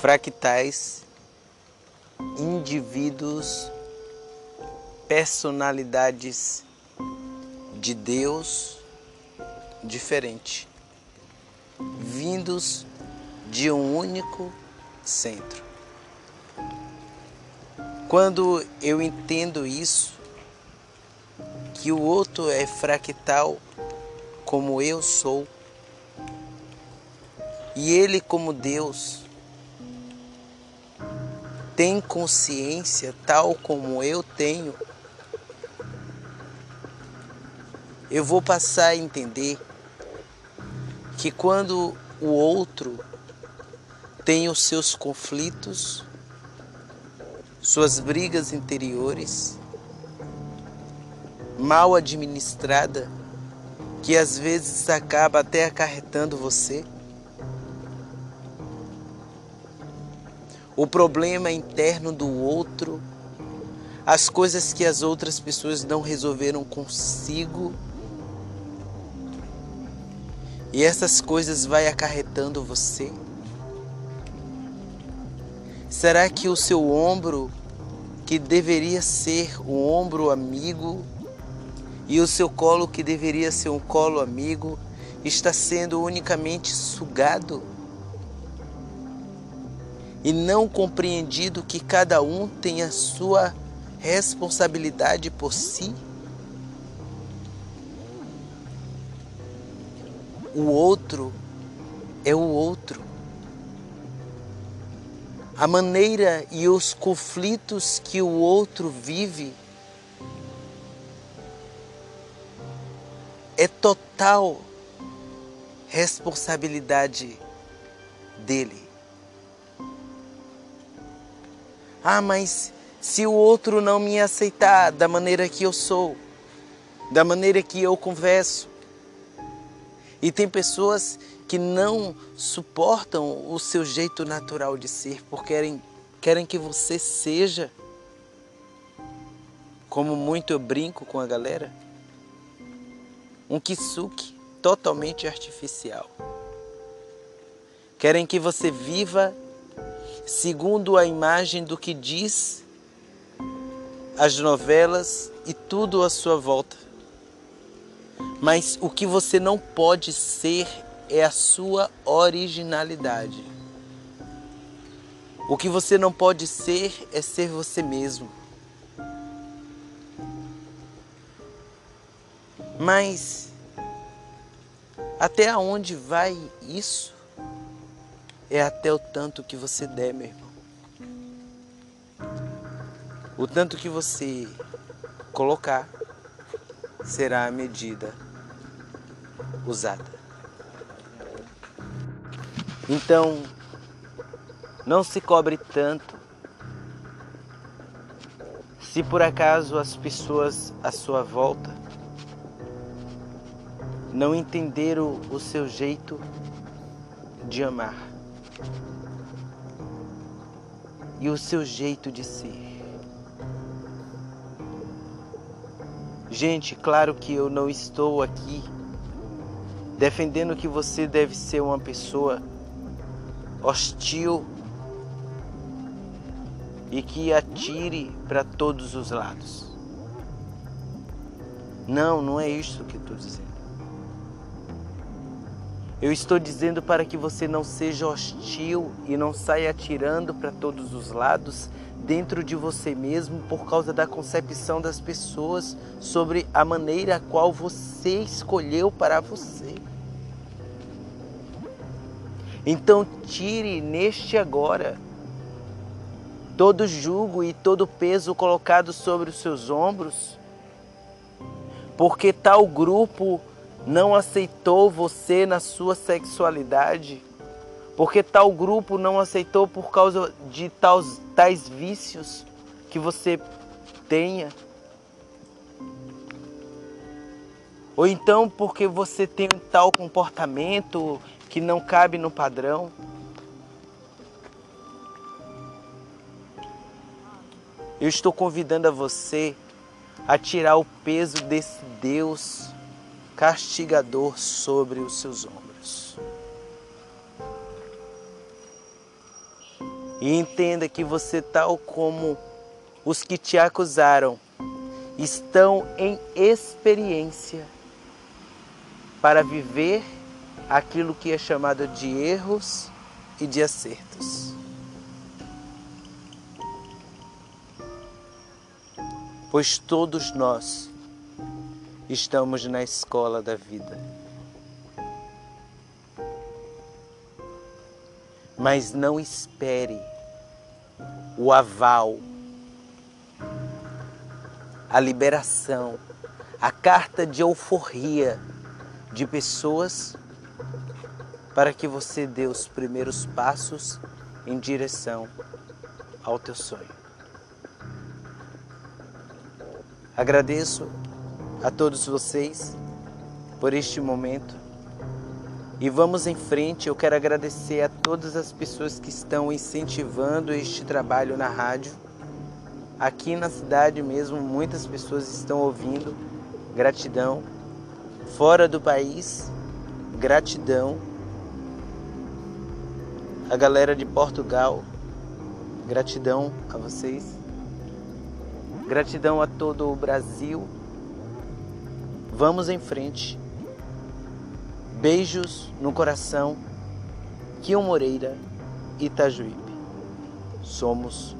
fractais, indivíduos, personalidades de Deus diferente, vindos de um único centro. Quando eu entendo isso, que o outro é fractal como eu sou, e ele, como Deus, tem consciência tal como eu tenho, eu vou passar a entender que quando o outro tem os seus conflitos, suas brigas interiores, mal administrada, que às vezes acaba até acarretando você. O problema interno do outro, as coisas que as outras pessoas não resolveram consigo. E essas coisas vai acarretando você. Será que o seu ombro, que deveria ser um ombro amigo, e o seu colo, que deveria ser um colo amigo, está sendo unicamente sugado? E não compreendido que cada um tem a sua responsabilidade por si? O outro é o outro a maneira e os conflitos que o outro vive é total responsabilidade dele. Ah, mas se o outro não me aceitar da maneira que eu sou, da maneira que eu converso, e tem pessoas que não suportam o seu jeito natural de ser, porque querem, querem que você seja. Como muito eu brinco com a galera, um kisuke totalmente artificial. Querem que você viva segundo a imagem do que diz as novelas e tudo à sua volta. Mas o que você não pode ser é a sua originalidade. O que você não pode ser é ser você mesmo. Mas até onde vai isso? É até o tanto que você der, meu irmão. O tanto que você colocar será a medida usada. Então, não se cobre tanto. Se por acaso as pessoas à sua volta não entenderam o seu jeito de amar e o seu jeito de ser. Gente, claro que eu não estou aqui defendendo que você deve ser uma pessoa hostil e que atire para todos os lados. Não, não é isso que eu estou dizendo. Eu estou dizendo para que você não seja hostil e não saia atirando para todos os lados dentro de você mesmo por causa da concepção das pessoas sobre a maneira a qual você escolheu para você. Então tire neste agora todo jugo e todo peso colocado sobre os seus ombros, porque tal grupo não aceitou você na sua sexualidade, porque tal grupo não aceitou por causa de tais, tais vícios que você tenha. Ou então porque você tem tal comportamento que não cabe no padrão. Eu estou convidando a você a tirar o peso desse Deus castigador sobre os seus ombros. E entenda que você, tal como os que te acusaram, estão em experiência para viver aquilo que é chamado de erros e de acertos. Pois todos nós estamos na escola da vida. Mas não espere o aval, a liberação, a carta de euforia de pessoas para que você dê os primeiros passos em direção ao teu sonho. Agradeço a todos vocês por este momento e vamos em frente. Eu quero agradecer a todas as pessoas que estão incentivando este trabalho na rádio. Aqui na cidade mesmo, muitas pessoas estão ouvindo. Gratidão fora do país, gratidão. A galera de Portugal, gratidão a vocês. Gratidão a todo o Brasil. Vamos em frente. Beijos no coração. Kion Moreira, Itajuípe. Somos